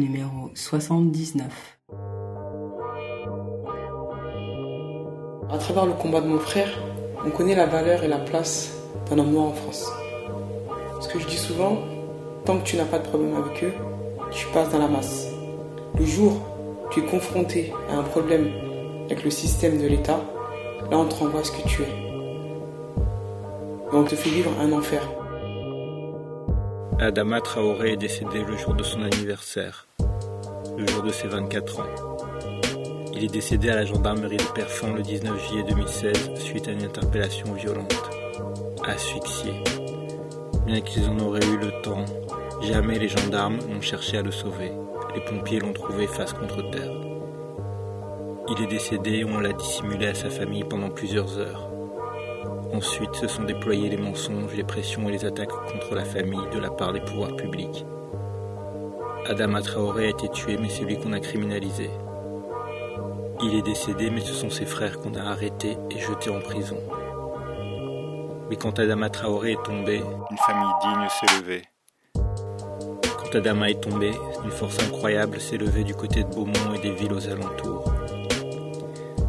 numéro 79. À travers le combat de mon frère, on connaît la valeur et la place d'un homme noir en France. Ce que je dis souvent, tant que tu n'as pas de problème avec eux, tu passes dans la masse. Le jour où tu es confronté à un problème avec le système de l'État, là on te renvoie ce que tu es. Et on te fait vivre un enfer. Adama Traoré est décédé le jour de son anniversaire, le jour de ses 24 ans. Il est décédé à la gendarmerie de Perfond le 19 juillet 2016 suite à une interpellation violente. Asphyxié. Bien qu'ils en auraient eu le temps, jamais les gendarmes n'ont cherché à le sauver. Les pompiers l'ont trouvé face contre terre. Il est décédé et on l'a dissimulé à sa famille pendant plusieurs heures. Ensuite se sont déployés les mensonges, les pressions et les attaques contre la famille de la part des pouvoirs publics. Adama Traoré a été tué, mais c'est lui qu'on a criminalisé. Il est décédé, mais ce sont ses frères qu'on a arrêtés et jetés en prison. Mais quand Adama Traoré est tombé, une famille digne s'est levée. Quand Adama est tombé, une force incroyable s'est levée du côté de Beaumont et des villes aux alentours.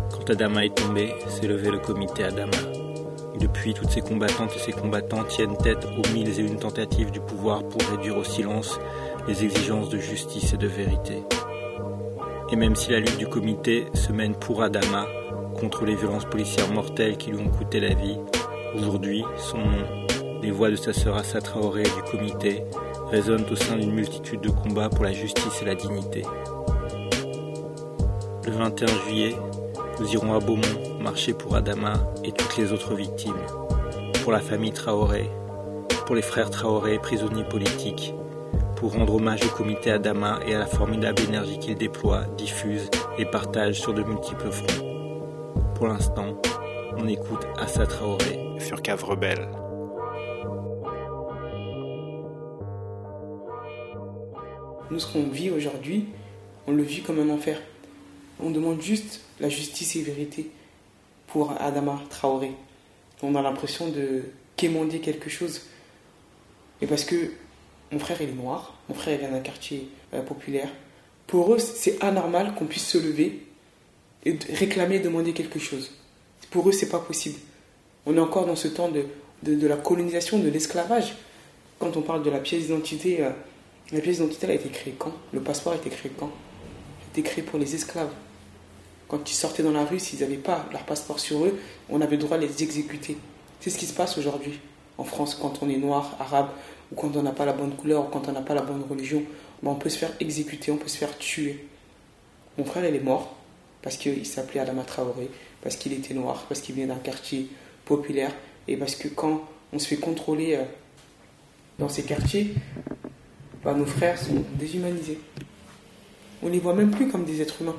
Quand Adama est tombé, s'est levé le comité Adama. Depuis, toutes ces combattantes et ces combattants tiennent tête aux mille et une tentatives du pouvoir pour réduire au silence les exigences de justice et de vérité. Et même si la lutte du comité se mène pour Adama contre les violences policières mortelles qui lui ont coûté la vie, aujourd'hui, son nom, les voix de sa sœur Assa Traoré et du comité résonnent au sein d'une multitude de combats pour la justice et la dignité. Le 21 juillet, nous irons à Beaumont marcher pour Adama et toutes les autres victimes, pour la famille Traoré, pour les frères Traoré, prisonniers politiques, pour rendre hommage au comité Adama et à la formidable énergie qu'il déploie, diffuse et partage sur de multiples fronts. Pour l'instant, on écoute Assa Traoré, Furcave Rebelle. Nous, ce qu'on vit aujourd'hui, on le vit comme un enfer. On demande juste la justice et la vérité pour Adama Traoré. On a l'impression de quémander quelque chose. Et parce que mon frère, il est noir, mon frère, il vient d'un quartier euh, populaire. Pour eux, c'est anormal qu'on puisse se lever et réclamer, demander quelque chose. Pour eux, c'est pas possible. On est encore dans ce temps de, la colonisation, de l'esclavage. Quand on parle de la pièce d'identité, euh, la pièce d'identité a été créée quand? Le passeport a été créé quand? A été créé pour les esclaves. Quand ils sortaient dans la rue, s'ils n'avaient pas leur passeport sur eux, on avait le droit de les exécuter. C'est ce qui se passe aujourd'hui en France quand on est noir, arabe, ou quand on n'a pas la bonne couleur, ou quand on n'a pas la bonne religion. Ben, on peut se faire exécuter, on peut se faire tuer. Mon frère, il est mort parce qu'il s'appelait Adama Traoré, parce qu'il était noir, parce qu'il venait d'un quartier populaire, et parce que quand on se fait contrôler euh, dans ces quartiers, ben, nos frères sont déshumanisés. On ne les voit même plus comme des êtres humains.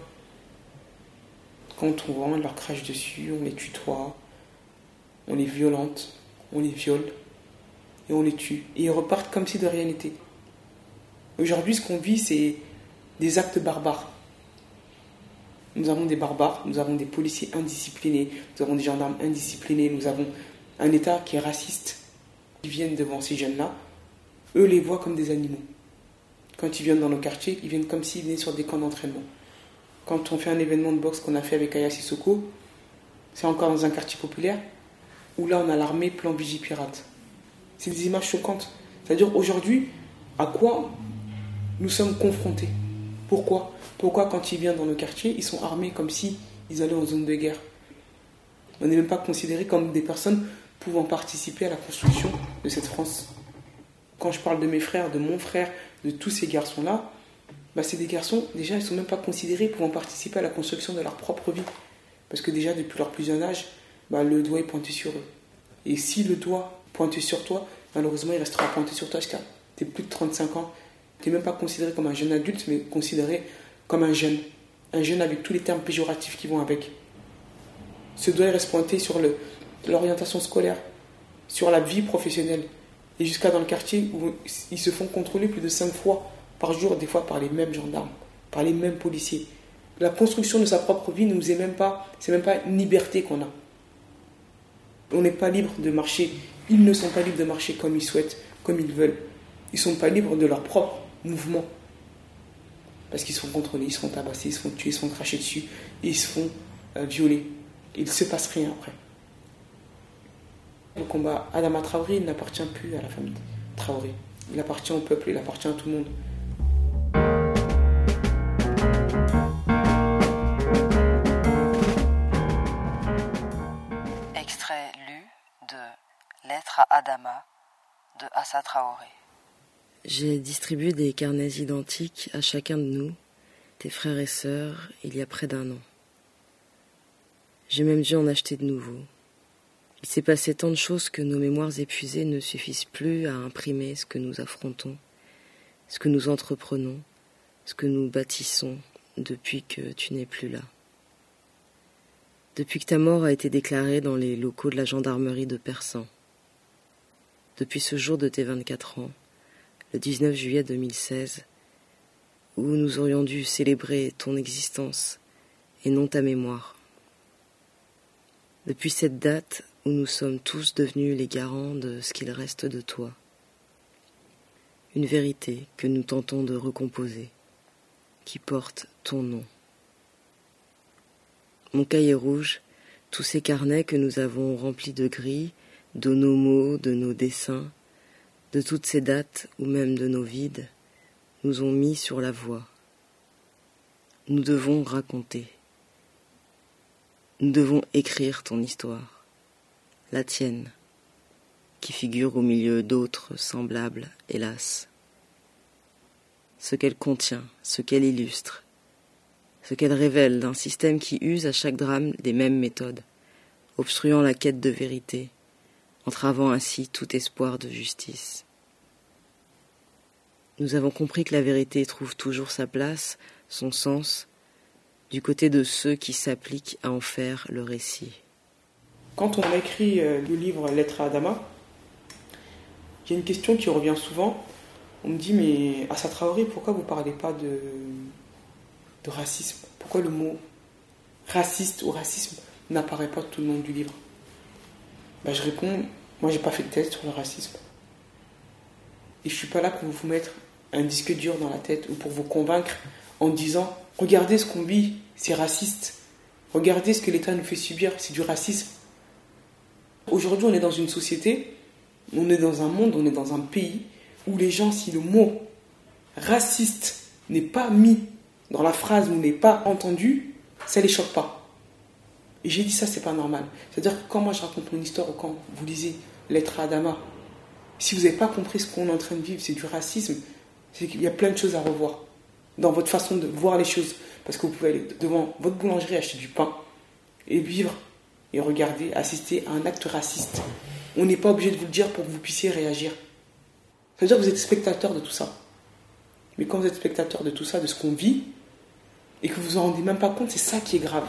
Quand on voit, on leur crache dessus, on les tutoie, on les violente, on les viole on les tue. Et ils repartent comme si de rien n'était. Aujourd'hui, ce qu'on vit, c'est des actes barbares. Nous avons des barbares, nous avons des policiers indisciplinés, nous avons des gendarmes indisciplinés, nous avons un État qui est raciste. Ils viennent devant ces jeunes-là, eux les voient comme des animaux. Quand ils viennent dans nos quartiers, ils viennent comme s'ils venaient sur des camps d'entraînement. Quand on fait un événement de boxe qu'on a fait avec Aya Sissoko, c'est encore dans un quartier populaire, où là on a l'armée plan Vigipirate. C'est des images choquantes. C'est-à-dire aujourd'hui, à quoi nous sommes confrontés? Pourquoi? Pourquoi quand ils viennent dans nos quartiers, ils sont armés comme si ils allaient en zone de guerre? On n'est même pas considérés comme des personnes pouvant participer à la construction de cette France. Quand je parle de mes frères, de mon frère, de tous ces garçons-là, bah, c'est des garçons, déjà, ils ne sont même pas considérés pouvant participer à la construction de leur propre vie. Parce que déjà, depuis leur plus jeune âge, bah, le doigt est pointé sur eux. Et si le doigt pointé sur toi, malheureusement, il restera pointé sur toi jusqu'à tes plus de 35 ans. Tu même pas considéré comme un jeune adulte, mais considéré comme un jeune. Un jeune avec tous les termes péjoratifs qui vont avec. Ce doigt reste pointé sur l'orientation scolaire, sur la vie professionnelle. Et jusqu'à dans le quartier où ils se font contrôler plus de 5 fois par jour, des fois par les mêmes gendarmes, par les mêmes policiers. La construction de sa propre vie ne nous est même pas, c'est même pas une liberté qu'on a. On n'est pas libre de marcher. Ils ne sont pas libres de marcher comme ils souhaitent, comme ils veulent. Ils ne sont pas libres de leur propre mouvement. parce qu'ils se font contrôler, ils se font tabasser, ils se font tuer, ils se font cracher dessus, ils se font violer. Il ne se passe rien après. Le combat Adama Traoré n'appartient plus à la famille Traoré. Il appartient au peuple, il appartient à tout le monde. À Adama de Assa Traoré. J'ai distribué des carnets identiques à chacun de nous, tes frères et sœurs, il y a près d'un an. J'ai même dû en acheter de nouveaux. Il s'est passé tant de choses que nos mémoires épuisées ne suffisent plus à imprimer ce que nous affrontons, ce que nous entreprenons, ce que nous bâtissons depuis que tu n'es plus là. Depuis que ta mort a été déclarée dans les locaux de la gendarmerie de Persan. Depuis ce jour de tes 24 ans, le 19 juillet 2016, où nous aurions dû célébrer ton existence et non ta mémoire. Depuis cette date où nous sommes tous devenus les garants de ce qu'il reste de toi. Une vérité que nous tentons de recomposer, qui porte ton nom. Mon cahier rouge, tous ces carnets que nous avons remplis de gris, de nos mots, de nos dessins, de toutes ces dates ou même de nos vides, nous ont mis sur la voie. Nous devons raconter. Nous devons écrire ton histoire, la tienne, qui figure au milieu d'autres semblables, hélas. Ce qu'elle contient, ce qu'elle illustre, ce qu'elle révèle d'un système qui use à chaque drame des mêmes méthodes, obstruant la quête de vérité, entravant ainsi tout espoir de justice. Nous avons compris que la vérité trouve toujours sa place, son sens, du côté de ceux qui s'appliquent à en faire le récit. Quand on écrit euh, le livre Lettre à Adama, il y a une question qui revient souvent. On me dit, mais Assa Traoré, pourquoi vous ne parlez pas de racisme? Pourquoi le mot raciste ou racisme n'apparaît pas tout le long du livre? Ben, Je réponds, moi j'ai pas fait de test sur le racisme. Et je suis pas là pour vous mettre un disque dur dans la tête ou pour vous convaincre en disant regardez ce qu'on vit, c'est raciste. Regardez ce que l'État nous fait subir, c'est du racisme. Aujourd'hui, on est dans une société, on est dans un monde, on est dans un pays où les gens, si le mot raciste n'est pas mis dans la phrase ou n'est pas entendu, ça les choque pas. Et j'ai dit ça, c'est pas normal. C'est-à-dire que quand moi je raconte mon histoire ou quand vous lisez Lettre à Adama, si vous n'avez pas compris ce qu'on est en train de vivre, c'est du racisme, c'est qu'il y a plein de choses à revoir dans votre façon de voir les choses. Parce que vous pouvez aller devant votre boulangerie acheter du pain et vivre et regarder, assister à un acte raciste. On n'est pas obligé de vous le dire pour que vous puissiez réagir. Ça veut dire que vous êtes spectateur de tout ça. Mais quand vous êtes spectateur de tout ça, de ce qu'on vit, et que vous vous en rendez même pas compte, c'est ça qui est grave.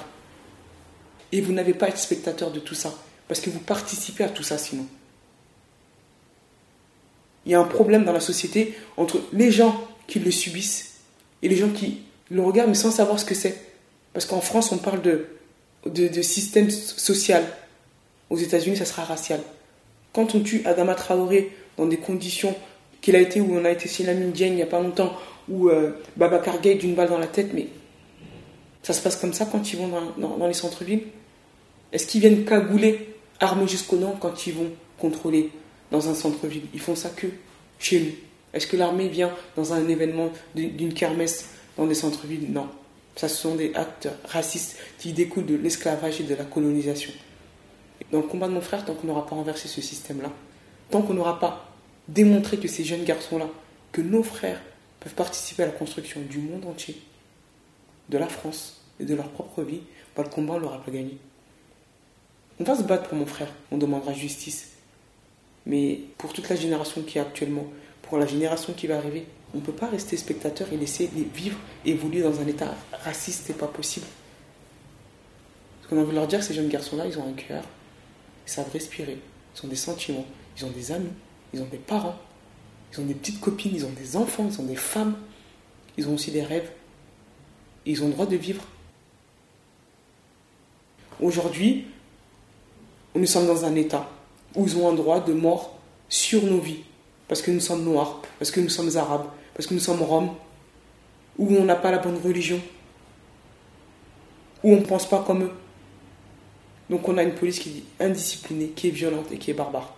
Et vous n'avez pas à être spectateur de tout ça, parce que vous participez à tout ça sinon. Il y a un problème dans la société entre les gens qui le subissent et les gens qui le regardent mais sans savoir ce que c'est. Parce qu'en France, on parle de, de, système social. Aux États-Unis, ça sera racial. Quand on tue Adama Traoré dans des conditions qu'il a été, où on a été chez Lamine Dieng il n'y a pas longtemps, ou euh, Babacar d'une balle dans la tête, mais ça se passe comme ça quand ils vont dans, dans les centres-villes Est-ce qu'ils viennent cagouler, armés jusqu'au nord quand ils vont contrôler dans un centre-ville? Ils font ça que chez nous. Est-ce que l'armée vient dans un événement d'une kermesse dans des centres-villes? Non. Ce sont des actes racistes qui découlent de l'esclavage et de la colonisation. Dans le combat de mon frère, tant qu'on n'aura pas renversé ce système-là, tant qu'on n'aura pas démontré que ces jeunes garçons-là, que nos frères peuvent participer à la construction du monde entier, de la France et de leur propre vie, bah, le combat, on ne l'aura pas gagné. On va se battre pour mon frère, on demandera justice. Mais pour toute la génération qui est actuellement, pour la génération qui va arriver, on ne peut pas rester spectateur et laisser vivre, évoluer dans un état raciste, c'est pas possible. Ce qu'on a envie de leur dire, ces jeunes garçons-là, ils ont un cœur, ils savent respirer, ils ont des sentiments, ils ont des amis, ils ont des parents, ils ont des petites copines, ils ont des enfants, ils ont des femmes, ils ont aussi des rêves, ils ont le droit de vivre. Aujourd'hui, nous sommes dans un État où ils ont un droit de mort sur nos vies, parce que nous sommes noirs, parce que nous sommes arabes, parce que nous sommes roms, où on n'a pas la bonne religion, où on ne pense pas comme eux. Donc on a une police qui est indisciplinée, qui est violente et qui est barbare.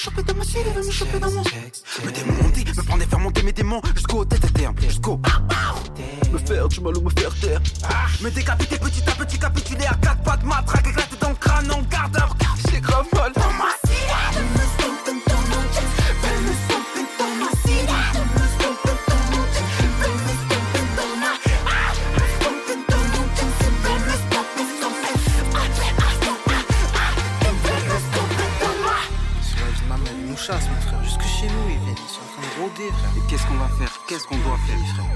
choper dans ma cible, elle veut me choper dans mon. Me démonter, me prendre et faire monter mes démons jusqu'au tête à terme, jusqu'au. Me faire du mal ou me faire taire. Ah. Me décapiter petit à petit, capituler à quatre pattes, matraque éclater dans le crâne, en garde, regarde, j'ai grave mal. chez nous, ils viennent, ils sont en train de rôder, frère. Et qu'est-ce qu'on va faire Qu'est-ce qu'on doit faire, frère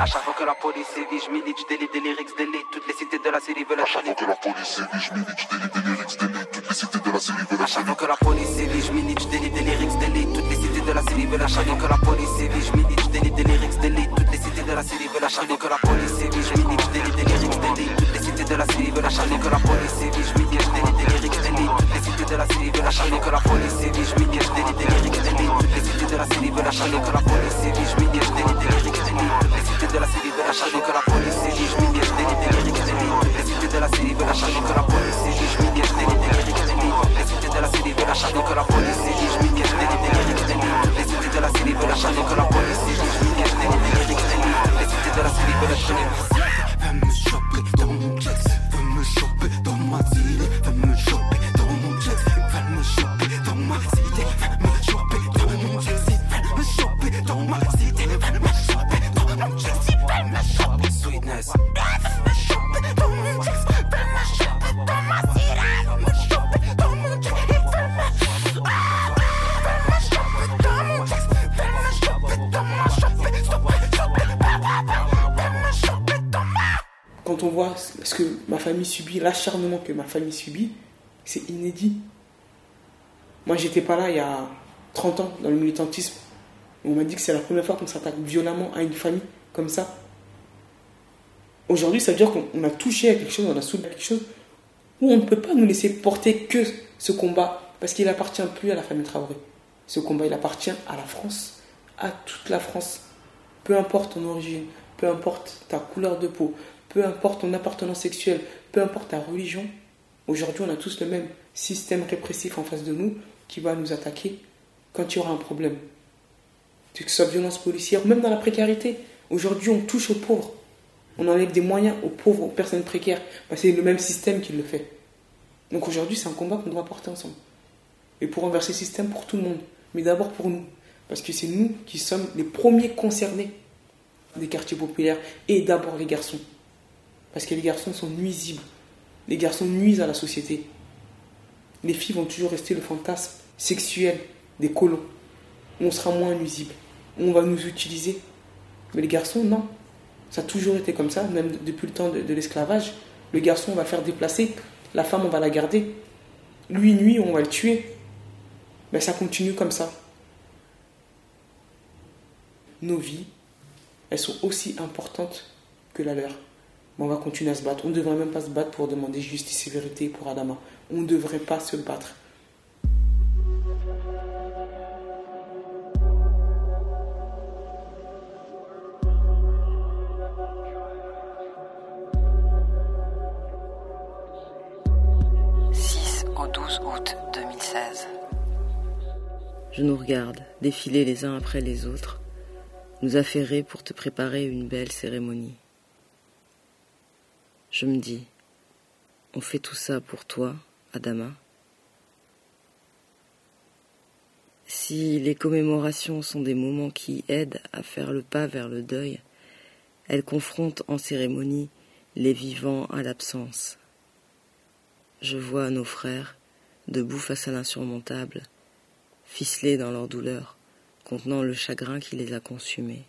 À chaque fois que la police sévit, je milite, je délite des lyrics, délite toutes les cités de la série veulent la chaque fois que la police sévit, je milite, je délite des lyrics, délite toutes les cités de la série veulent la chaque fois que la police sévit, je milite, je délite des lyrics, délite toutes les cités de la série veulent la chaque fois que la police sévit, je milite, je délite des lyrics, délite toutes les cités de la série veulent la chaque fois que la police sévit, je milite, je délite des lyrics, délite toutes les cités de la série veulent la chaque que la police sévit, je milite, je délite des lyrics, délite de la cité veut la que la police sévit. Je m'y je délite des lyriques, je délite. Les cités de la cité veulent la que la police sévit. Je m'y je délite des lyriques, je délite. Les cités de la cité veulent la que la police sévit. Je m'y je délite des lyriques, je délite. Les cités de la cité veulent la que la police sévit. Je m'y je délite des lyriques, je délite. Les cités de la cité veulent la que la police sévit. Je m'y je délite des lyriques, je délite. Les cités de la cité veulent la que la police sévit. Je m'y je délite des lyriques, je délite. Les de la cité veulent la on voit ce que ma famille subit, l'acharnement que ma famille subit, c'est inédit. Moi, j'étais pas là il y a 30 ans dans le militantisme. On m'a dit que c'est la première fois qu'on s'attaque violemment à une famille comme ça. Aujourd'hui, ça veut dire qu'on a touché à quelque chose, on a soulevé quelque chose où on ne peut pas nous laisser porter que ce combat parce qu'il appartient plus à la famille Traoré. Ce combat, il appartient à la France, à toute la France. Peu importe ton origine, peu importe ta couleur de peau, peu importe ton appartenance sexuelle, peu importe ta religion, aujourd'hui on a tous le même système répressif en face de nous qui va nous attaquer quand il y aura un problème. Que ce soit violence policière, même dans la précarité. Aujourd'hui on touche aux pauvres. On enlève des moyens aux pauvres, aux personnes précaires. Ben, c'est le même système qui le fait. Donc aujourd'hui c'est un combat qu'on doit porter ensemble. Et pour renverser le système pour tout le monde, mais d'abord pour nous. Parce que c'est nous qui sommes les premiers concernés des quartiers populaires et d'abord les garçons. Parce que les garçons sont nuisibles. Les garçons nuisent à la société. Les filles vont toujours rester le fantasme sexuel des colons. On sera moins nuisible. On va nous utiliser. Mais les garçons, non. Ça a toujours été comme ça, même depuis le temps de, l'esclavage. Le garçon, on va faire déplacer. La femme, on va la garder. Lui, nuit, on va le tuer. Mais ça continue comme ça. Nos vies, elles sont aussi importantes que la leur on va continuer à se battre. On ne devrait même pas se battre pour demander justice et vérité pour Adama. On ne devrait pas se battre. Je nous regarde défiler les uns après les autres, nous affairer pour te préparer une belle cérémonie. Je me dis, on fait tout ça pour toi, Adama. Si les commémorations sont des moments qui aident à faire le pas vers le deuil, elles confrontent en cérémonie les vivants à l'absence. Je vois nos frères, debout face à l'insurmontable, ficelés dans leur douleur, contenant le chagrin qui les a consumés.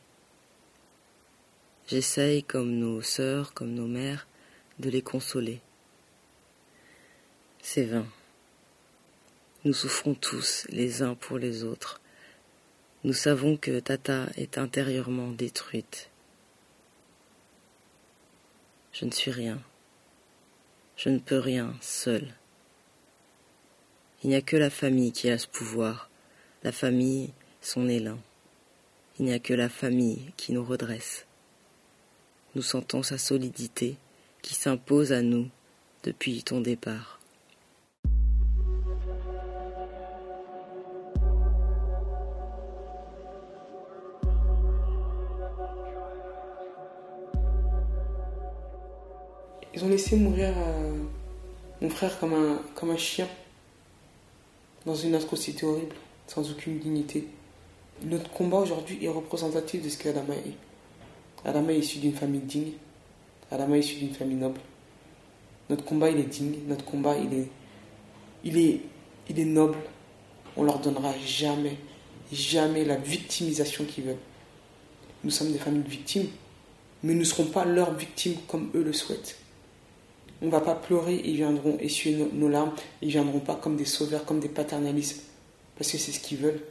J'essaye, comme nos sœurs, comme nos mères, de les consoler. C'est vain. Nous souffrons tous les uns pour les autres. Nous savons que Tata est intérieurement détruite. Je ne suis rien. Je ne peux rien seul. Il n'y a que la famille qui a ce pouvoir, la famille, son élan. Il n'y a que la famille qui nous redresse. Nous sentons sa solidité qui s'impose à nous depuis ton départ. Ils ont laissé mourir euh, mon frère comme un, comme un chien, dans une atrocité horrible, sans aucune dignité. Notre combat aujourd'hui est représentatif de ce qu'Adama est. Adama est issu d'une famille digne. Adama est issu d'une famille noble. Notre combat, il est digne. Notre combat, il est, il est, noble. On leur donnera jamais, jamais la victimisation qu'ils veulent. Nous sommes des familles de victimes, mais nous ne serons pas leurs victimes comme eux le souhaitent. On ne va pas pleurer, ils viendront essuyer nos, nos larmes, ils ne viendront pas comme des sauveurs, comme des paternalistes, parce que c'est ce qu'ils veulent.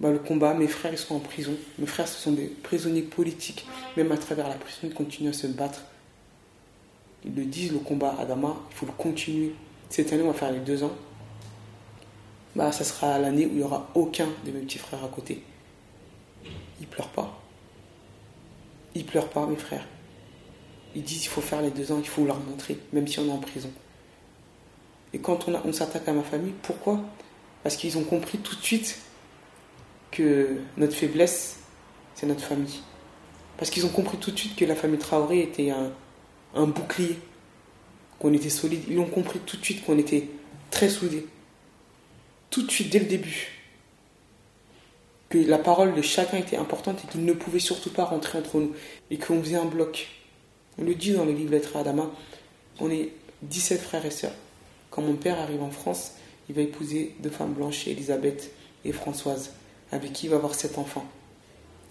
Bah, le combat, mes frères ils sont en prison, mes frères ce sont des prisonniers politiques, même à travers la prison ils continuent à se battre. Ils le disent, le combat Adama, il faut le continuer. Cette année on va faire les deux ans. Bah, ça sera l'année où il n'y aura aucun de mes petits frères à côté. Ils pleurent pas. Ils pleurent pas, mes frères. Ils disent il faut faire les deux ans, il faut leur montrer, même si on est en prison. Et quand on, s'attaque à ma famille, pourquoi? Parce qu'ils ont compris tout de suite que notre faiblesse, c'est notre famille. Parce qu'ils ont compris tout de suite que la famille Traoré était un, bouclier, qu'on était solide. Ils ont compris tout de suite qu'on était très soudés. Tout de suite, dès le début. Que la parole de chacun était importante et qu'il ne pouvait surtout pas rentrer entre nous. Et qu'on faisait un bloc. On le dit dans le livre Lettres à Adama, on est 17 frères et sœurs. Quand mon père arrive en France, il va épouser deux femmes blanches, Elisabeth et Françoise, avec qui il va avoir sept enfants.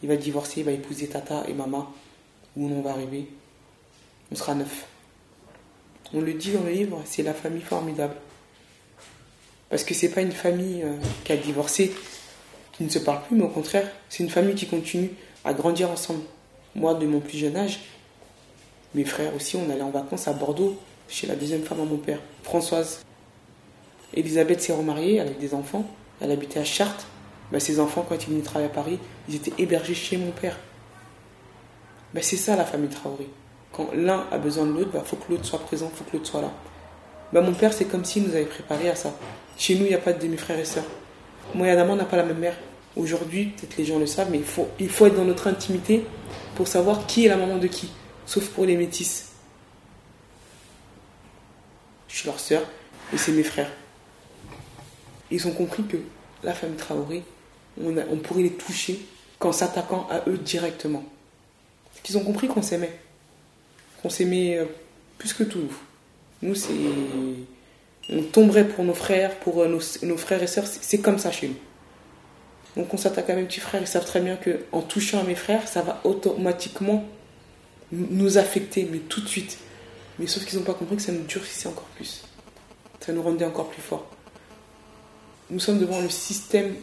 Il va divorcer, il va épouser Tata et Mama, où on va arriver? On sera neuf. On le dit dans le livre, c'est la famille formidable. Parce que c'est pas une famille euh, qui a divorcé, qui ne se parle plus, mais au contraire, c'est une famille qui continue à grandir ensemble. Moi, de mon plus jeune âge, mes frères aussi, on allait en vacances à Bordeaux, chez la deuxième femme à mon père, Françoise. Elisabeth s'est remariée, avait des enfants, elle habitait à Chartres. Ben, ses enfants, quand ils venaient travailler à Paris, ils étaient hébergés chez mon père. Ben, c'est ça la famille Traoré. Quand l'un a besoin de l'autre, il faut que l'autre soit présent, il faut que l'autre soit là. Ben, mon père, c'est comme s'il nous avait préparé à ça. Chez nous, il n'y a pas de demi-frères et sœurs. Moi et Adama, on n'a pas la même mère. Aujourd'hui, peut-être les gens le savent, mais il faut, il faut être dans notre intimité pour savoir qui est la maman de qui. Sauf pour les métis. Je suis leur sœur et c'est mes frères. Ils ont compris que la famille Traoré, on, pourrait les toucher qu'en s'attaquant à eux directement. Ils ont compris qu'on s'aimait. Qu'on s'aimait euh, plus que tout. Nous, c'est. On tomberait pour nos frères, pour euh, nos, frères et sœurs. C'est comme ça chez nous. Donc on s'attaque à mes petits frères. Ils savent très bien que en touchant à mes frères, ça va automatiquement nous affecter, mais tout de suite. Mais sauf qu'ils n'ont pas compris que ça nous durcissait encore plus. Ça nous rendait encore plus forts. Nous sommes devant le système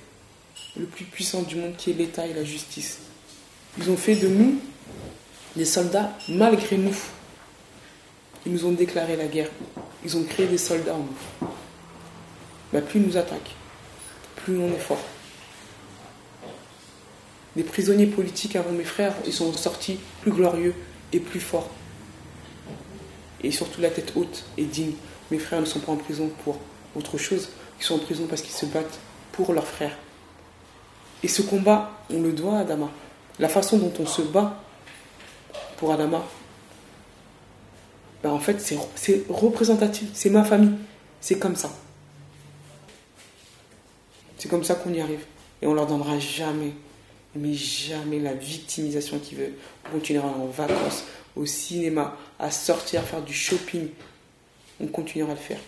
le plus puissant du monde qui est l'État et la justice. Ils ont fait de nous des soldats malgré nous. Ils nous ont déclaré la guerre. Ils ont créé des soldats en nous. Bah, plus ils nous attaquent, plus on est fort. Les prisonniers politiques avant mes frères, ils sont sortis plus glorieux et plus forts. Et surtout la tête haute et digne. Mes frères ne sont pas en prison pour autre chose, qui sont en prison parce qu'ils se battent pour leurs frères. Et ce combat, on le doit à Adama. La façon dont on se bat pour Adama, ben en fait, c'est représentatif. C'est ma famille. C'est comme ça. C'est comme ça qu'on y arrive. Et on leur donnera jamais, mais jamais la victimisation qui veut. On continuera en vacances, au cinéma, à sortir, à faire du shopping. On continuera à le faire.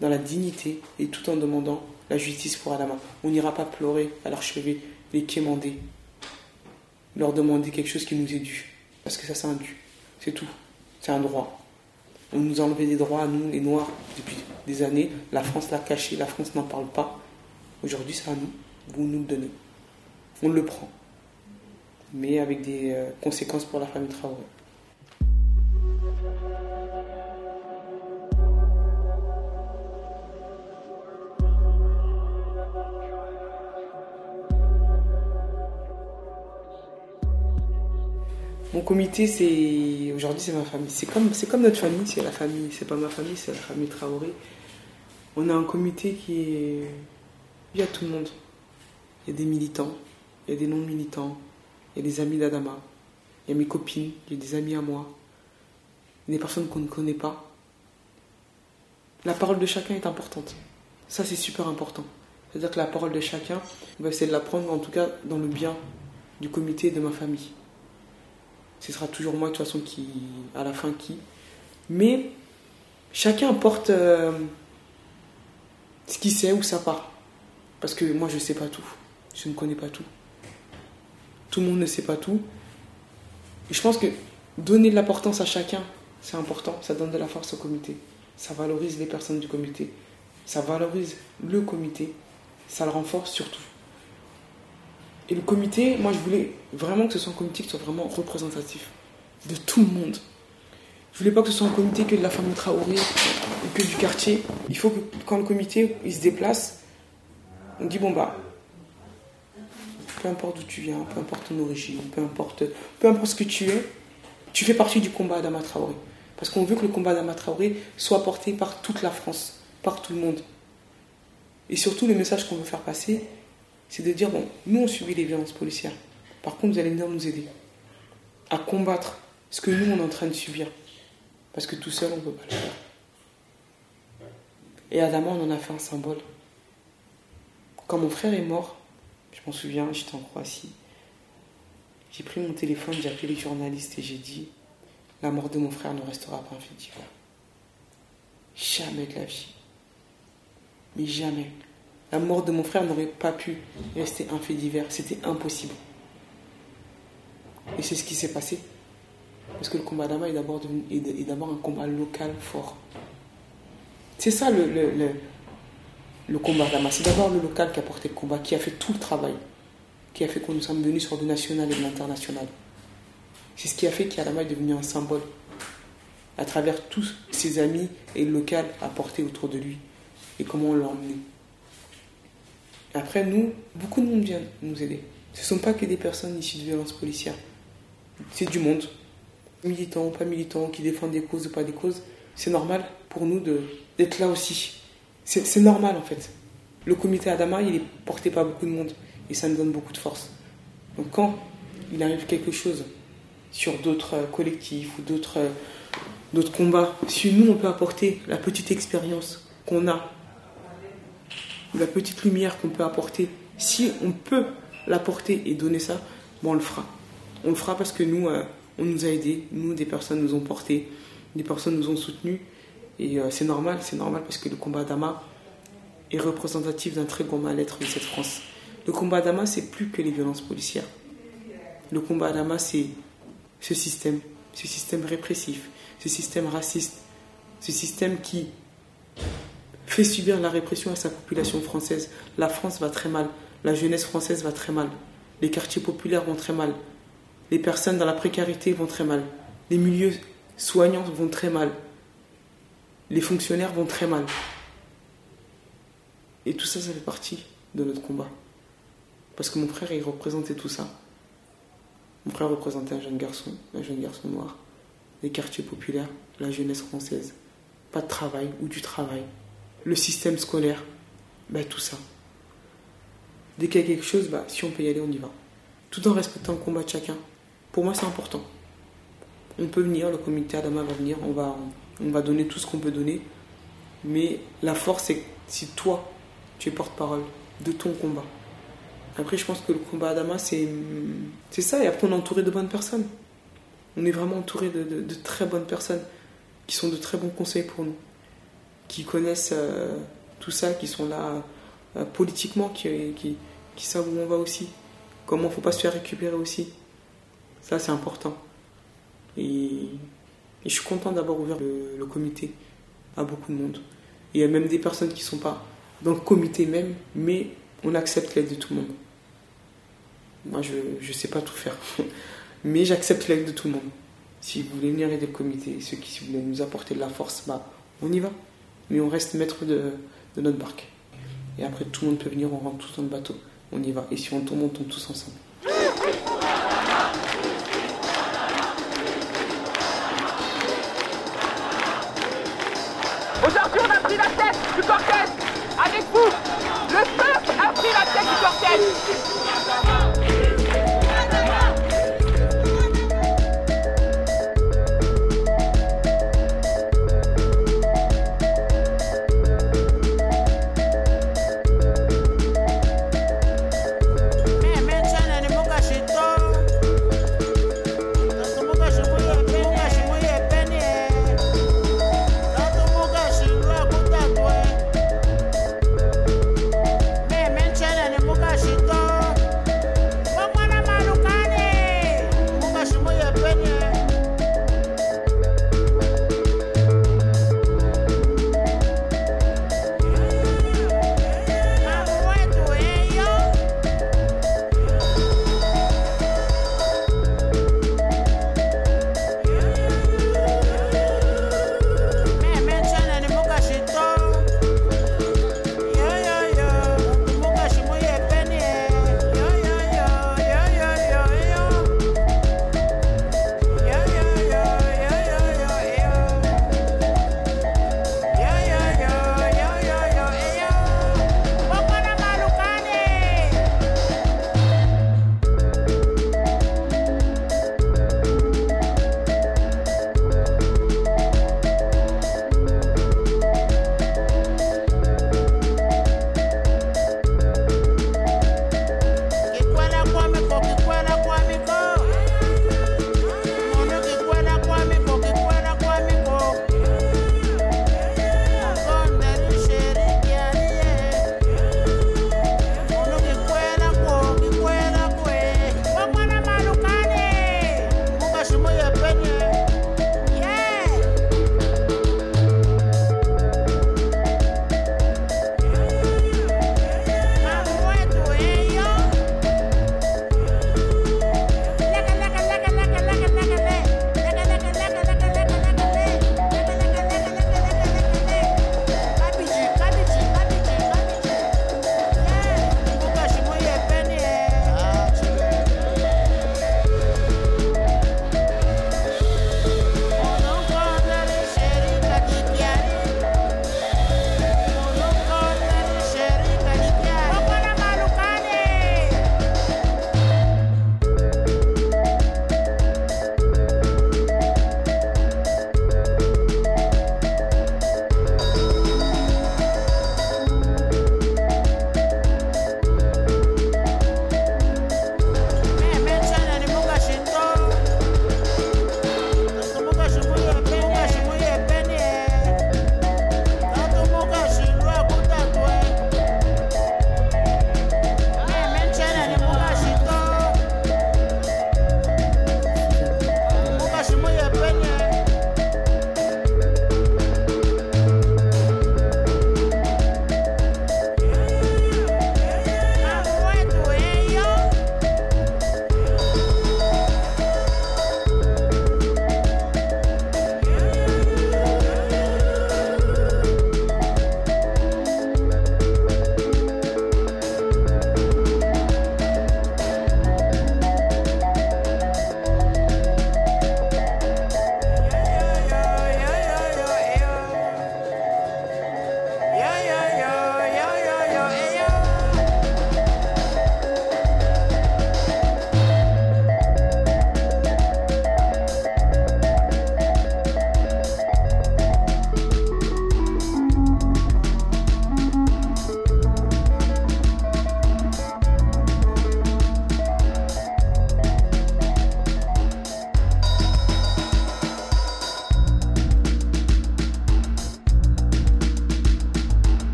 Dans la dignité et tout en demandant la justice pour Adama. On n'ira pas pleurer à leur les quémander, leur demander quelque chose qui nous est dû. Parce que ça, c'est un dû. C'est tout. C'est un droit. On nous a enlevé des droits nous, les Noirs, depuis des années. La France l'a caché, la France n'en parle pas. Aujourd'hui, c'est à nous. Vous nous le donnez. On le prend. Mais avec des euh, conséquences pour la famille Traoré. Mon comité, c'est aujourd'hui c'est ma famille. C'est comme c'est notre famille, c'est la famille. C'est pas ma famille, c'est la famille Traoré. On a un comité qui est il y a tout le monde. Il y a des militants, il y a des non militants, il y a des amis d'Adama, il y a mes copines, il y a des amis à moi, il y a des personnes qu'on ne connaît pas. La parole de chacun est importante. Ça c'est super important. C'est-à-dire que la parole de chacun, on va essayer de la prendre en tout cas dans le bien du comité et de ma famille ce sera toujours moi de toute façon qui, à la fin qui. Mais chacun apporte euh, ce qu'il sait où ça part. Parce que moi je ne sais pas tout. Je ne connais pas tout. Tout le monde ne sait pas tout. Et je pense que donner de l'importance à chacun, c'est important. Ça donne de la force au comité. Ça valorise les personnes du comité. Ça valorise le comité. Ça le renforce surtout. Et le comité, moi je voulais vraiment que ce soit un comité qui soit vraiment représentatif de tout le monde. Je voulais pas que ce soit un comité que de la famille Traoré ou que du quartier. Il faut que quand le comité il se déplace, on dit bon bah, peu importe d'où tu viens, peu importe ton origine, peu importe, peu importe ce que tu es, tu fais partie du combat d'Ama Traoré. Parce qu'on veut que le combat d'Ama Traoré soit porté par toute la France, par tout le monde. Et surtout, le message qu'on veut faire passer, c'est de dire, bon, nous on subit les violences policières. Par contre, vous allez venir nous aider à combattre ce que nous on est en train de subir. Parce que tout seul, on ne peut pas le faire. Et Adama, on en a fait un symbole. Quand mon frère est mort, je m'en souviens, j'étais en Croatie. J'ai pris mon téléphone, j'ai appelé les journalistes et j'ai dit La mort de mon frère ne restera pas un fait divers. Jamais de la vie. Mais jamais. La mort de mon frère n'aurait pas pu rester un fait divers. C'était impossible. Et c'est ce qui s'est passé. Parce que le combat d'Ama est d'abord un combat local fort. C'est ça le, combat d'Ama. C'est d'abord le local qui a porté le combat, qui a fait tout le travail, qui a fait que nous sommes venus sur le national et de l'international. C'est ce qui a fait qu'Adama est devenu un symbole à travers tous ses amis et le local apporté autour de lui et comment on l'a emmené. Après, nous, beaucoup de monde vient nous aider. Ce ne sont pas que des personnes issues de violences policières. C'est du monde. Militants, pas militants, qui défendent des causes ou pas des causes. C'est normal pour nous d'être là aussi. C'est normal en fait. Le comité Adama, il est porté par beaucoup de monde et ça nous donne beaucoup de force. Donc quand il arrive quelque chose sur d'autres euh, collectifs ou euh, d'autres combats, si nous on peut apporter la petite expérience qu'on a la petite lumière qu'on peut apporter, si on peut l'apporter et donner ça, bon, on le fera. On le fera parce que nous, euh, on nous a aidés, nous, des personnes nous ont portés, des personnes nous ont soutenus. Et euh, c'est normal, c'est normal parce que le combat d'Ama est représentatif d'un très grand mal-être de cette France. Le combat d'Ama, c'est plus que les violences policières. Le combat d'Ama, c'est ce système, ce système répressif, ce système raciste, ce système qui fait subir la répression à sa population française. La France va très mal, la jeunesse française va très mal, les quartiers populaires vont très mal, les personnes dans la précarité vont très mal, les milieux soignants vont très mal, les fonctionnaires vont très mal. Et tout ça, ça fait partie de notre combat. Parce que mon frère, il représentait tout ça. Mon frère représentait un jeune garçon, un jeune garçon noir, les quartiers populaires, la jeunesse française. Pas de travail ou du travail le système scolaire, bah, tout ça. Dès qu'il y a quelque chose, bah, si on peut y aller, on y va. Tout en respectant le combat de chacun. Pour moi, c'est important. On peut venir, le comité Adama va venir, on va, on va donner tout ce qu'on peut donner. Mais la force, c'est si toi, tu es porte-parole de ton combat. Après, je pense que le combat Adama, c'est ça. Et après, on est entouré de bonnes personnes. On est vraiment entouré de, très bonnes personnes qui sont de très bons conseils pour nous, qui connaissent euh, tout ça, qui sont là euh, politiquement, qui, savent où on va aussi, comment faut pas se faire récupérer aussi. Ça, c'est important. Et, je suis content d'avoir ouvert le, comité à beaucoup de monde. Il y a même des personnes qui ne sont pas dans le comité même, mais on accepte l'aide de tout le monde. Moi, je ne sais pas tout faire, mais j'accepte l'aide de tout le monde. Si vous voulez venir aider le comité, ceux qui voulaient nous apporter de la force, bah, on y va. Mais on reste maître de, notre barque. Et après, tout le monde peut venir, on rentre tous dans le bateau. On y va. Et si on tombe, on tombe tous ensemble. Aujourd'hui, on a pris la tête du cortège avec vous. Le peuple a pris la tête du cortège.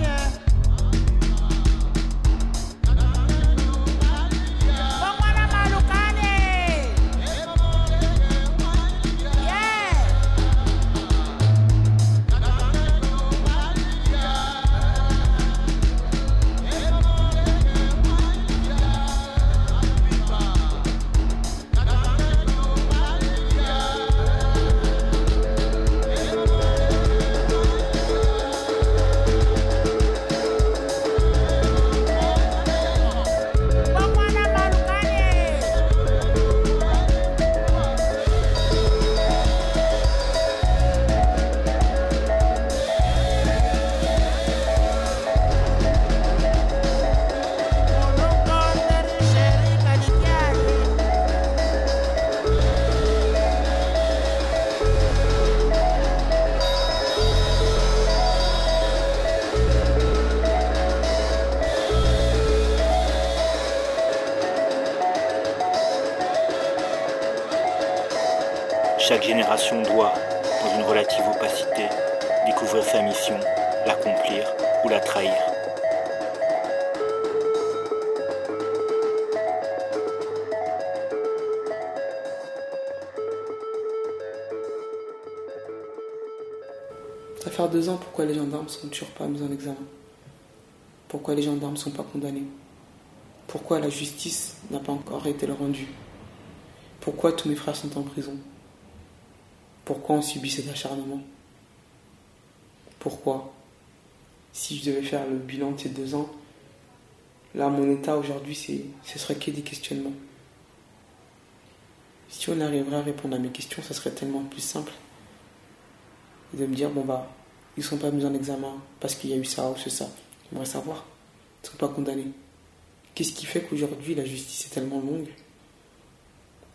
yeah. Sont toujours pas mis en examen. Pourquoi les gendarmes ne sont pas condamnés? Pourquoi la justice n'a pas encore été rendue. Pourquoi tous mes frères sont en prison? Pourquoi on subit cet acharnement? Pourquoi? Si je devais faire le bilan de ces deux ans, là, mon état aujourd'hui, ce serait que des questionnements. Si on arriverait à répondre à mes questions, ça serait tellement plus simple de me dire, bon bah, ils sont pas mis en examen parce qu'il y a eu ça ou ce ça. J'aimerais savoir. Ils ne sont pas condamnés. Qu'est-ce qui fait qu'aujourd'hui la justice est tellement longue?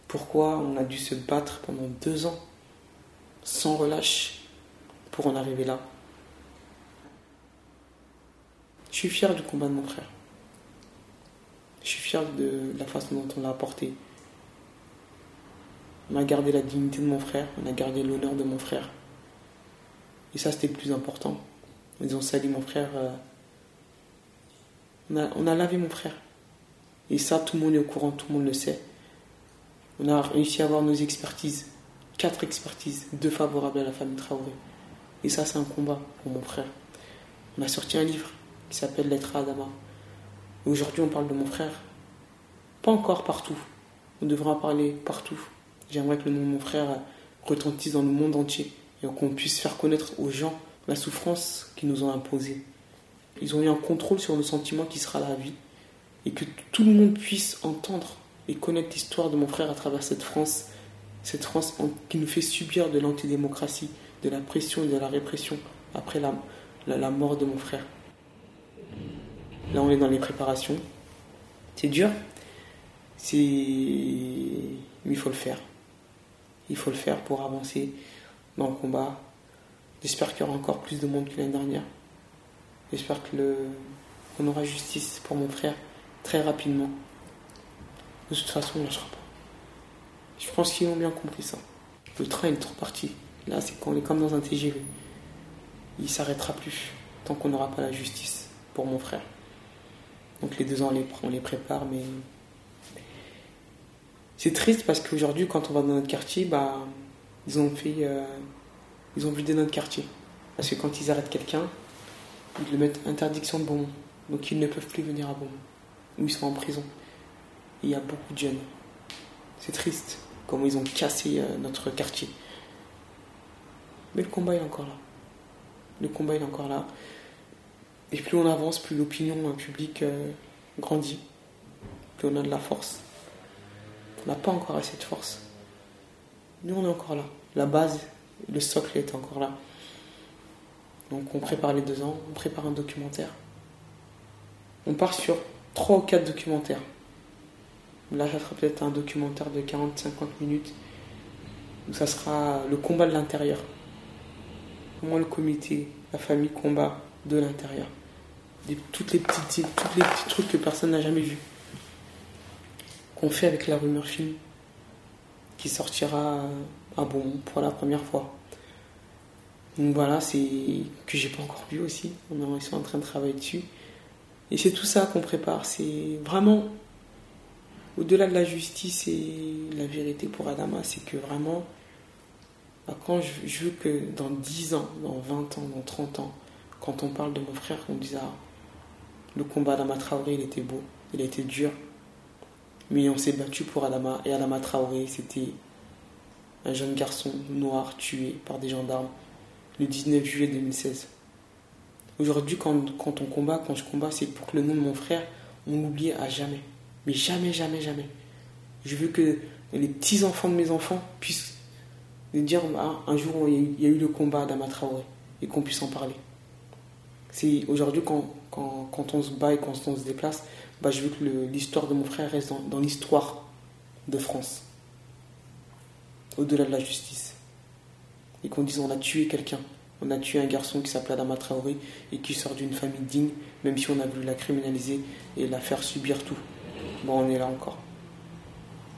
Pourquoi on a dû se battre pendant deux ans sans relâche pour en arriver là? Je suis fier du combat de mon frère. Je suis fier de la façon dont on l'a apporté. On a gardé la dignité de mon frère, on a gardé l'honneur de mon frère. Et ça, c'était le plus important. Ils ont sali mon frère. Euh, on, a, lavé mon frère. Et ça, tout le monde est au courant, tout le monde le sait. On a réussi à avoir nos expertises. Quatre expertises, deux favorables à la famille Traoré. Et ça, c'est un combat pour mon frère. On a sorti un livre qui s'appelle Lettre à Adama. Aujourd'hui, on parle de mon frère. Pas encore partout. On devra en parler partout. J'aimerais que le nom de mon frère retentisse dans le monde entier et qu'on puisse faire connaître aux gens la souffrance qu'ils nous ont imposée. Ils ont eu un contrôle sur le sentiment qui sera la vie et que tout le monde puisse entendre et connaître l'histoire de mon frère à travers cette France, cette France qui nous fait subir de l'antidémocratie, de la pression et de la répression après la, la, mort de mon frère. Là, on est dans les préparations. C'est dur, mais il faut le faire. Il faut le faire pour avancer dans le combat. J'espère qu'il y aura encore plus de monde que l'année dernière. J'espère qu'on aura justice pour mon frère très rapidement. De toute façon, on ne lâchera pas. Je pense qu'ils ont bien compris ça. Le train est trop parti. Là, c'est qu'on est comme dans un TGV. Il s'arrêtera plus tant qu'on n'aura pas la justice pour mon frère. Donc les deux ans, on les, on les prépare, mais c'est triste parce qu'aujourd'hui, quand on va dans notre quartier, bah, ils ont fait, euh, ils ont vidé notre quartier. Parce que quand ils arrêtent quelqu'un, ils le mettent interdiction de Beaumont. Donc ils ne peuvent plus venir à Beaumont. Ou ils sont en prison. il y a beaucoup de jeunes. C'est triste comment ils ont cassé euh, notre quartier. Mais le combat est encore là. Le combat est encore là. Et plus on avance, plus l'opinion euh, publique grandit. Plus on a de la force. On n'a pas encore assez de force. Nous, on est encore là. La base, le socle est encore là. Donc, on prépare les deux ans, on prépare un documentaire. On part sur trois ou quatre documentaires. Là, ça sera peut-être un documentaire de 40-50 minutes ça sera le combat de l'intérieur. Comment le comité, la famille combat de l'intérieur. Toutes les petites, tous les petits trucs que personne n'a jamais vus. Qu'on fait avec la rumeur film qui sortira à bon pour la première fois. Donc voilà, c'est que j'ai pas encore vu aussi. On est en train de travailler dessus. Et c'est tout ça qu'on prépare. C'est vraiment au-delà de la justice et la vérité pour Adama, c'est que vraiment, bah, quand je, veux que dans 10 ans, dans 20 ans, dans 30 ans, quand on parle de mon frère, on dise ah, le combat d'Adama Traoré, il était beau, il été dur, mais on s'est battu pour Adama. Et Adama Traoré, c'était un jeune garçon noir tué par des gendarmes le 19 juillet 2016. Aujourd'hui, quand, on combat, quand je combat, c'est pour que le nom de mon frère, on l'oublie à jamais. Mais jamais, jamais, jamais. Je veux que les petits-enfants de mes enfants puissent dire ah, un jour, il y a eu le combat d'Adama Traoré et qu'on puisse en parler. C'est aujourd'hui, quand, quand, on se bat et quand on se déplace, bah, je veux que l'histoire de mon frère reste dans, l'histoire de France, au-delà de la justice. Et qu'on dise on a tué quelqu'un, on a tué un garçon qui s'appelait Adama Traoré et qui sort d'une famille digne, même si on a voulu la criminaliser et la faire subir tout. Bon, on est là encore.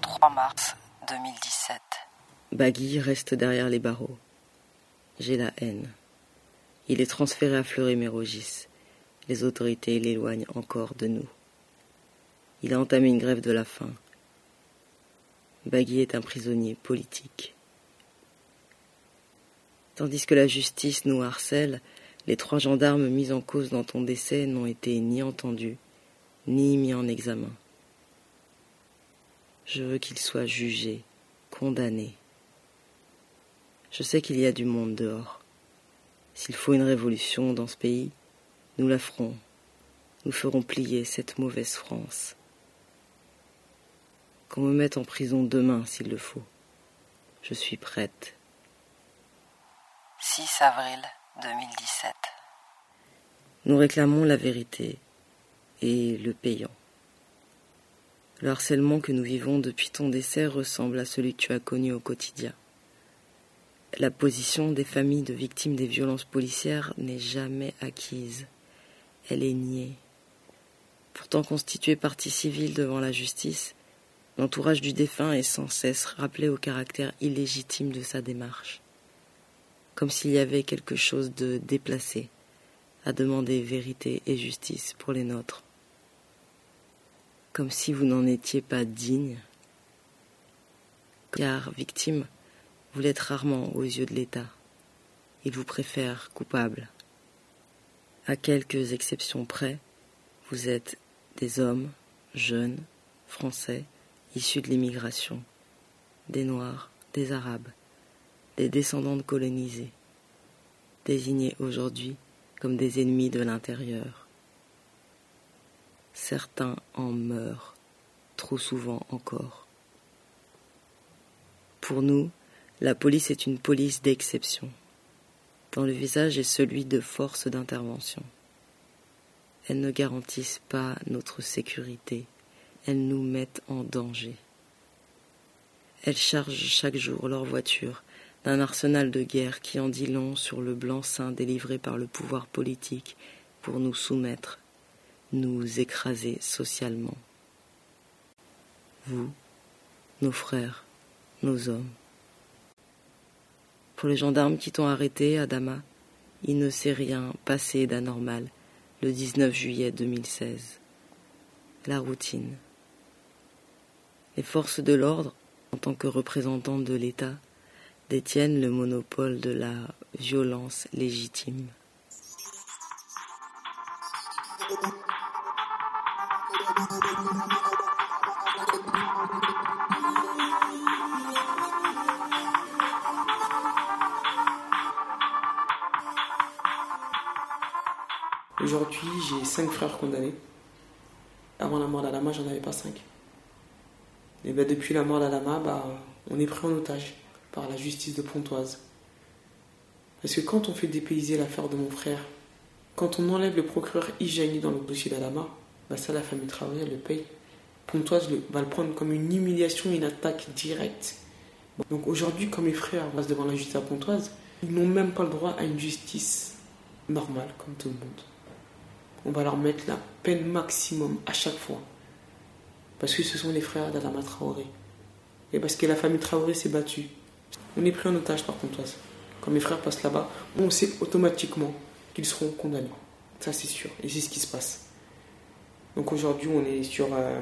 3 mars 2017. Bagui reste derrière les barreaux. J'ai la haine. Il est transféré à Fleury-Mérogis. Les autorités l'éloignent encore de nous. Il a entamé une grève de la faim. Bagui est un prisonnier politique. Tandis que la justice nous harcèle, les trois gendarmes mis en cause dans ton décès n'ont été ni entendus, ni mis en examen. Je veux qu'ils soient jugés, condamnés. Je sais qu'il y a du monde dehors. S'il faut une révolution dans ce pays, nous la ferons. Nous ferons plier cette mauvaise France. Qu'on me mette en prison demain s'il le faut. Je suis prête. 6 avril 2017. Nous réclamons la vérité et le payant. Le harcèlement que nous vivons depuis ton décès ressemble à celui que tu as connu au quotidien. La position des familles de victimes des violences policières n'est jamais acquise. Elle est niée. Pourtant constituée partie civile devant la justice, l'entourage du défunt est sans cesse rappelé au caractère illégitime de sa démarche. Comme s'il y avait quelque chose de déplacé à demander vérité et justice pour les nôtres. Comme si vous n'en étiez pas digne. Car, victime, vous l'êtes rarement aux yeux de l'État. Il vous préfère coupable. À quelques exceptions près, vous êtes des hommes, jeunes, français, issus de l'immigration, des Noirs, des Arabes, des descendants de colonisés, désignés aujourd'hui comme des ennemis de l'intérieur. Certains en meurent, trop souvent encore. Pour nous, la police est une police d'exception, dont le visage est celui de force d'intervention. Elles ne garantissent pas notre sécurité, elles nous mettent en danger. Elles chargent chaque jour leur voiture d'un arsenal de guerre qui en dit long sur le blanc-seing délivré par le pouvoir politique pour nous soumettre, nous écraser socialement. Vous, nos frères, nos hommes. Pour les gendarmes qui t'ont arrêté, Adama, il ne s'est rien passé d'anormal le 19 juillet 2016. La routine. Les forces de l'ordre, en tant que représentants de l'État, détiennent le monopole de la violence légitime. Aujourd'hui, j'ai cinq frères condamnés. Avant la mort d'Alama, j'en avais pas cinq. Et ben, depuis la mort d'Alama, bah, on est pris en otage par la justice de Pontoise. Parce que quand on fait dépayser l'affaire de mon frère, quand on enlève le procureur Ijani dans le dossier d'Alama, bah ça, la famille Traoré, le paye. Pontoise va le prendre comme une humiliation, une attaque directe. Donc aujourd'hui, quand mes frères passent devant la justice à Pontoise, ils n'ont même pas le droit à une justice normale, comme tout le monde on va leur mettre la peine maximum à chaque fois. Parce que ce sont les frères d'Adama Traoré. Et parce que la famille Traoré s'est battue. On est pris en otage par Pontoise. Quand mes frères passent là-bas, on sait automatiquement qu'ils seront condamnés. Ça, c'est sûr. Et c'est ce qui se passe. Donc aujourd'hui, on est sur euh,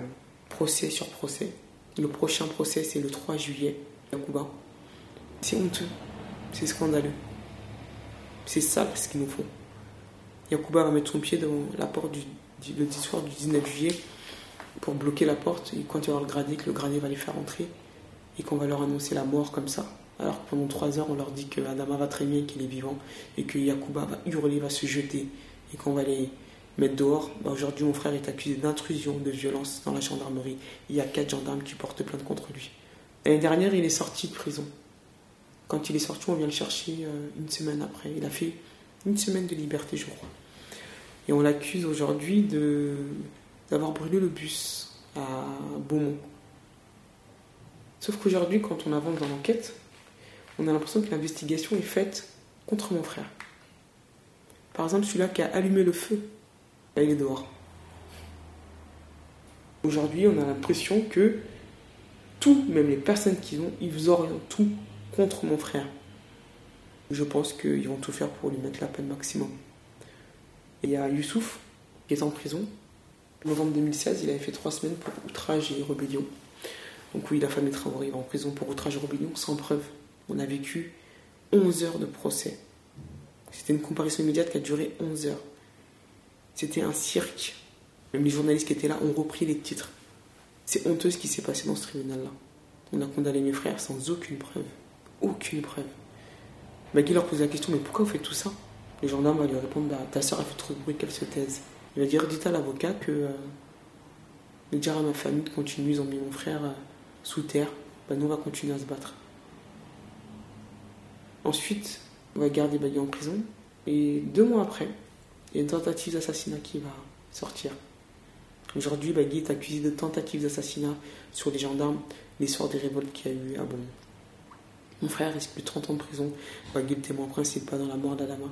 procès sur procès. Le prochain procès, c'est le 3 juillet à Cuba. C'est honteux. C'est scandaleux. C'est ça ce qu'ils nous font. Yakuba va mettre son pied devant la porte du, le soir du 19 juillet pour bloquer la porte. Et quand il y aura le gradé, que le gradé va les faire entrer et qu'on va leur annoncer la mort comme ça. Alors que pendant trois heures, on leur dit que Adama va très qu'il est vivant et que Yakuba va hurler, va se jeter et qu'on va les mettre dehors. Bah, aujourd'hui, mon frère est accusé d'intrusion, de violence dans la gendarmerie. Il y a quatre gendarmes qui portent plainte contre lui. L'année dernière, il est sorti de prison. Quand il est sorti, on vient le chercher euh, une semaine après. Il a fait une semaine de liberté, je crois. Et on l'accuse aujourd'hui de, d'avoir brûlé le bus à Beaumont. Sauf qu'aujourd'hui, quand on avance dans l'enquête, on a l'impression que l'investigation est faite contre mon frère. Par exemple, celui-là qui a allumé le feu, il est dehors. Aujourd'hui, on a l'impression que tout, même les personnes qui ont, ils orientent tout contre mon frère. Je pense qu'ils vont tout faire pour lui mettre la peine maximum. il y a Youssouf, qui est en prison. Novembre 2016, il avait fait trois semaines pour outrage et rébellion. Donc oui, la famille Traoré va en prison pour outrage et rébellion sans preuve. On a vécu 11 heures de procès. C'était une comparaison immédiate qui a duré 11 heures. C'était un cirque. Même les journalistes qui étaient là ont repris les titres. C'est honteux ce qui s'est passé dans ce tribunal-là. On a condamné mes frères sans aucune preuve. Aucune preuve. Maggie leur pose la question Mais pourquoi vous faites tout ça? Le gendarme va lui répondre bah, Ta soeur a fait trop de bruit qu'elle se taise. Il va dire Dites à l'avocat que. Euh, de dire à ma famille de continuer, ils ont mis mon frère euh, sous terre. Bah, nous, on va continuer à se battre. Ensuite, on va garder Bagui en prison. Et deux mois après, il y a une tentative d'assassinat qui va sortir. Aujourd'hui, Bagui est accusé de tentative d'assassinat sur les gendarmes l'histoire des révoltes qu'il y a eu à Beaumont. Mon frère risque plus de 30 ans de prison. Bagui, le témoin principal dans la mort d'Adama.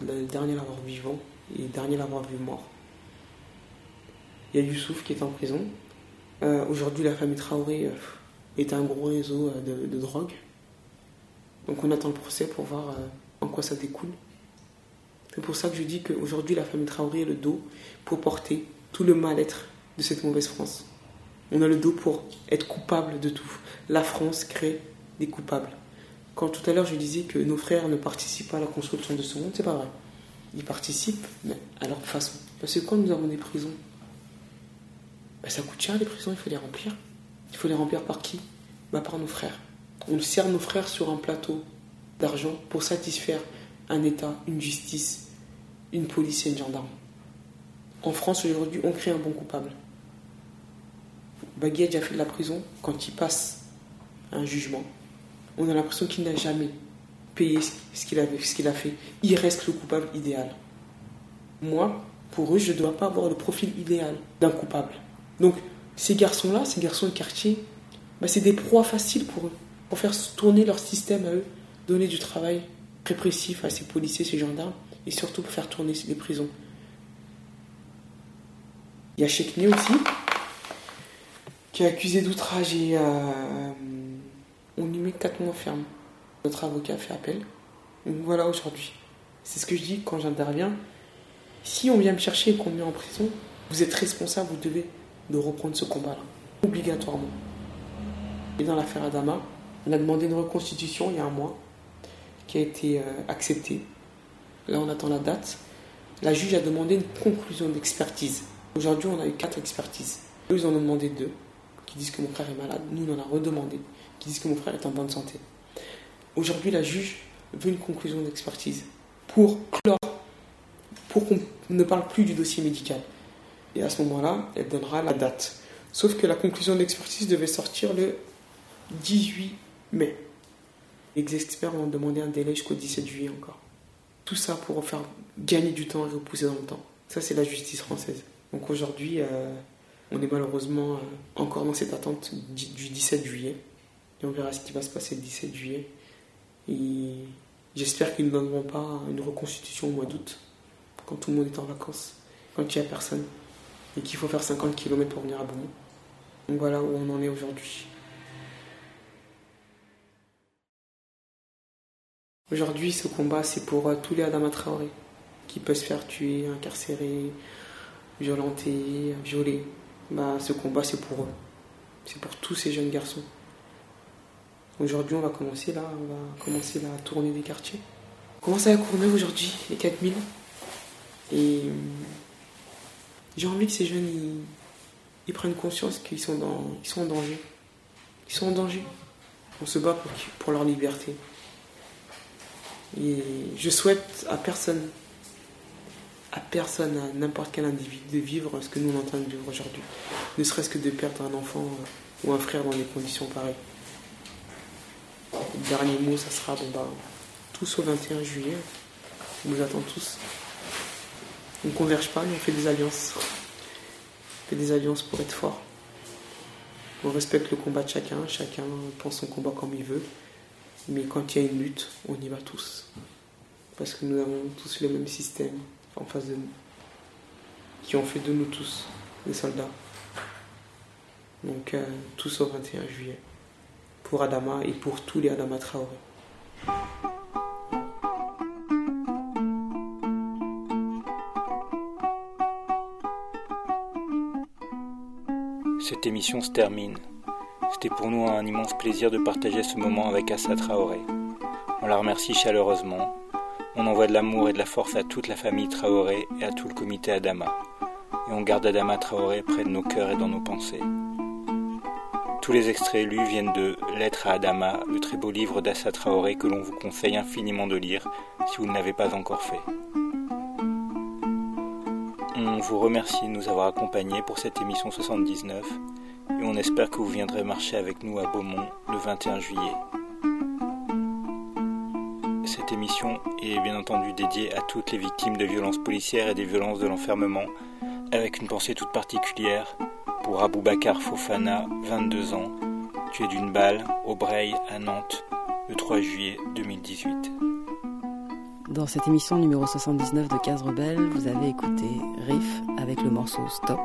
Le dernier à l'avoir vivant et dernier l'avoir vu mort. Il y a Youssouf qui est en prison. Euh, aujourd'hui, la famille Traoré euh, est un gros réseau euh, de drogue. Donc on attend le procès pour voir en quoi ça découle. C'est pour ça que je dis qu'aujourd'hui la famille Traoré a le dos pour porter tout le mal-être de cette mauvaise France. On a le dos pour être coupable de tout. La France crée des coupables. Quand tout à l'heure je disais que nos frères ne participent pas à la construction de ce monde, c'est pas vrai. Ils participent, mais à leur façon. Parce que quand nous avons des prisons, ben, ça coûte cher les prisons, il faut les remplir. Il faut les remplir par qui? Ben, Par nos frères. On sert nos frères sur un plateau d'argent pour satisfaire un État, une justice, une police et une gendarme. En France, aujourd'hui, on crée un bon coupable. Bagui a fait de la prison quand il passe un jugement. On a l'impression qu'il n'a jamais payé ce qu'il a, fait. Il reste le coupable idéal. Moi, pour eux, je ne dois pas avoir le profil idéal d'un coupable. Donc, ces garçons-là, ces garçons de quartier, bah, c'est des proies faciles pour eux pour faire tourner leur système à eux, donner du travail répressif à ces policiers, ces gendarmes, et surtout pour faire tourner les prisons. Il y a Chekne aussi, qui est accusé d'outrage et euh, on lui met 4 mois ferme. Notre avocat fait appel. Donc voilà aujourd'hui. C'est ce que je dis quand j'interviens. Si on vient me chercher et qu'on me met en prison, vous êtes responsable, vous devez de reprendre ce combat-là. Obligatoirement. Et dans l'affaire Adama, on a demandé une reconstitution il y a un mois qui a été euh, acceptée. Là, on attend la date. La juge a demandé une conclusion d'expertise. Aujourd'hui, on a eu quatre expertises. Eux, ils en ont demandé deux, qui disent que mon frère est malade. Nous, on en a redemandé, qui disent que mon frère est en bonne santé. Aujourd'hui, la juge veut une conclusion d'expertise pour clore, pour qu'on ne parle plus du dossier médical. Et à ce moment-là, elle donnera la date. Sauf que la conclusion d'expertise devait sortir le 18 mais les experts ont demandé un délai jusqu'au 17 juillet encore. Tout ça pour faire gagner du temps et repousser dans le temps. Ça, c'est la justice française. Donc aujourd'hui, euh, on est malheureusement euh, encore dans cette attente du 17 juillet. Et on verra ce qui va se passer le 17 juillet. Et j'espère qu'ils ne donneront pas une reconstitution au mois d'août, quand tout le monde est en vacances, quand il n'y a personne, et qu'il faut faire 50 km pour venir à Beaumont. Donc voilà où on en est aujourd'hui. Aujourd'hui, ce combat, c'est pour euh, tous les Adama Traoré qui peuvent se faire tuer, incarcérer, violenter, violer. Bah, ce combat, c'est pour eux. C'est pour tous ces jeunes garçons. Aujourd'hui, on va commencer là, on va commencer là à tourner des quartiers. On commence à Courneuve aujourd'hui, les 4000. Et euh, j'ai envie que ces jeunes, ils, prennent conscience qu'ils sont, dans, ils sont en danger. Ils sont en danger. On se bat pour, pour leur liberté. Et je souhaite à personne, à personne, à n'importe quel individu de vivre ce que nous on est en train de vivre aujourd'hui. Ne serait-ce que de perdre un enfant euh, ou un frère dans des conditions pareilles. Dernier mot, ça sera bon, bah, tous au 21 juillet. On nous attend tous. On ne converge pas, mais on fait des alliances. On fait des alliances pour être fort. On respecte le combat de chacun, chacun pense son combat comme il veut. Mais quand il y a une lutte, on y va tous. Parce que nous avons tous le même système en face de nous, qui ont fait de nous tous des soldats. Donc euh, tous au 21 juillet, pour Adama et pour tous les Adama Traoré. Cette émission se termine. C'était pour nous un immense plaisir de partager ce moment avec Assa Traoré. On la remercie chaleureusement. On envoie de l'amour et de la force à toute la famille Traoré et à tout le comité Adama. Et on garde Adama Traoré près de nos cœurs et dans nos pensées. Tous les extraits lus viennent de Lettres à Adama, le très beau livre d'Assa Traoré que l'on vous conseille infiniment de lire si vous ne l'avez pas encore fait. On vous remercie de nous avoir accompagnés pour cette émission 79 et on espère que vous viendrez marcher avec nous à Beaumont le 21 juillet. Cette émission est bien entendu dédiée à toutes les victimes de violences policières et des violences de l'enfermement, avec une pensée toute particulière pour Aboubacar Fofana, 22 ans, tué d'une balle au Breil à Nantes le 3 juillet 2018. Dans cette émission numéro 79 de Case Rebelle, vous avez écouté Riff avec le morceau Stop.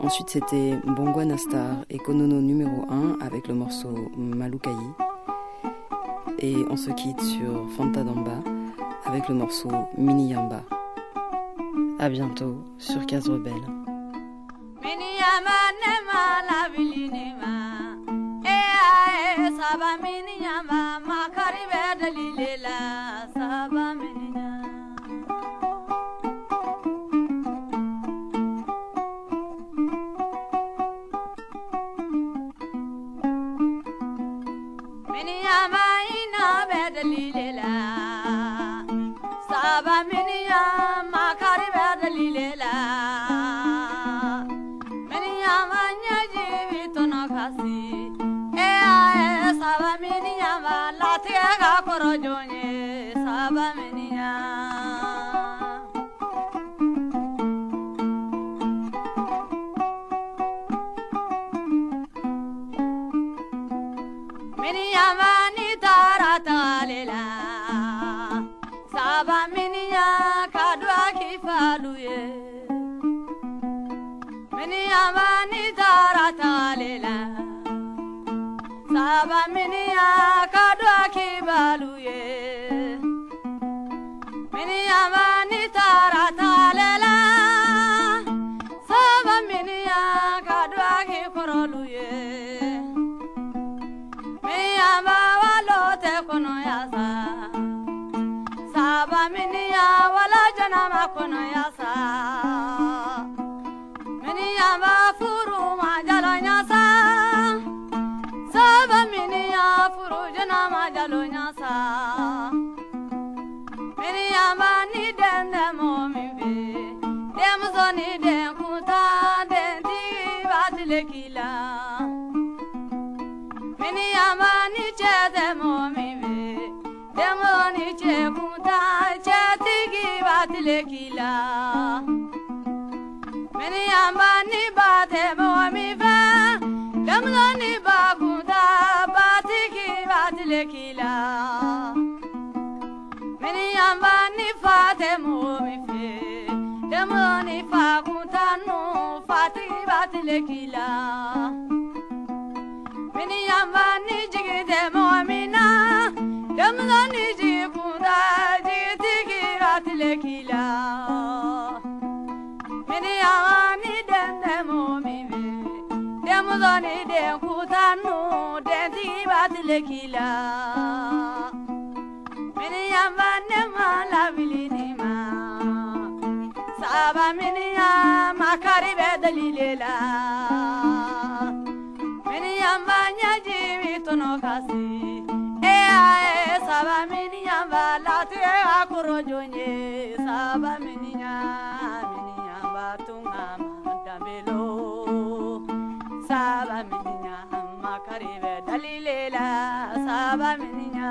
Ensuite, c'était Bongwa Nastar et Konono numéro 1 avec le morceau Malukai. Et on se quitte sur Fanta Damba avec le morceau Mini Yamba. A bientôt sur Case Rebelle. من يمن Minya kadwa ki baluye. Minya mani tarata lela. Saba minya kadwa ki koroluye. Minya mawa lote kono yasa. Saba minya wala jana ma kono yasa. dem zani de kuta de di badle kila. طيبات الكيلة من أيام نجيك دم ومنا رمضان يجيك وداجي طيبات الكيلة من أيام دم دم ومنا رمضان يجيك وتنو دم طيبات الكيلة من أيام نما لا بلي نما Abaminia makaribe dalilela Miniamba nyaji tono kasi. Ea e saba miniamba lati ea kurojonye Saba mininya miniamba tunga mandamelo Saba mininya makaribe dalilela Saba mininya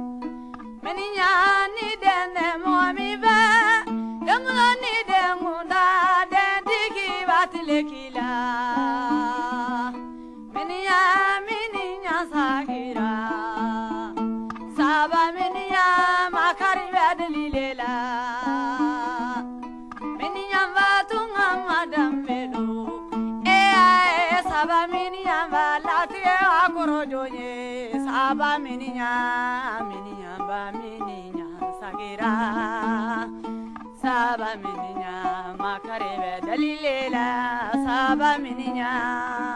Meninha Saba miniya makare be dalilela Saba miniya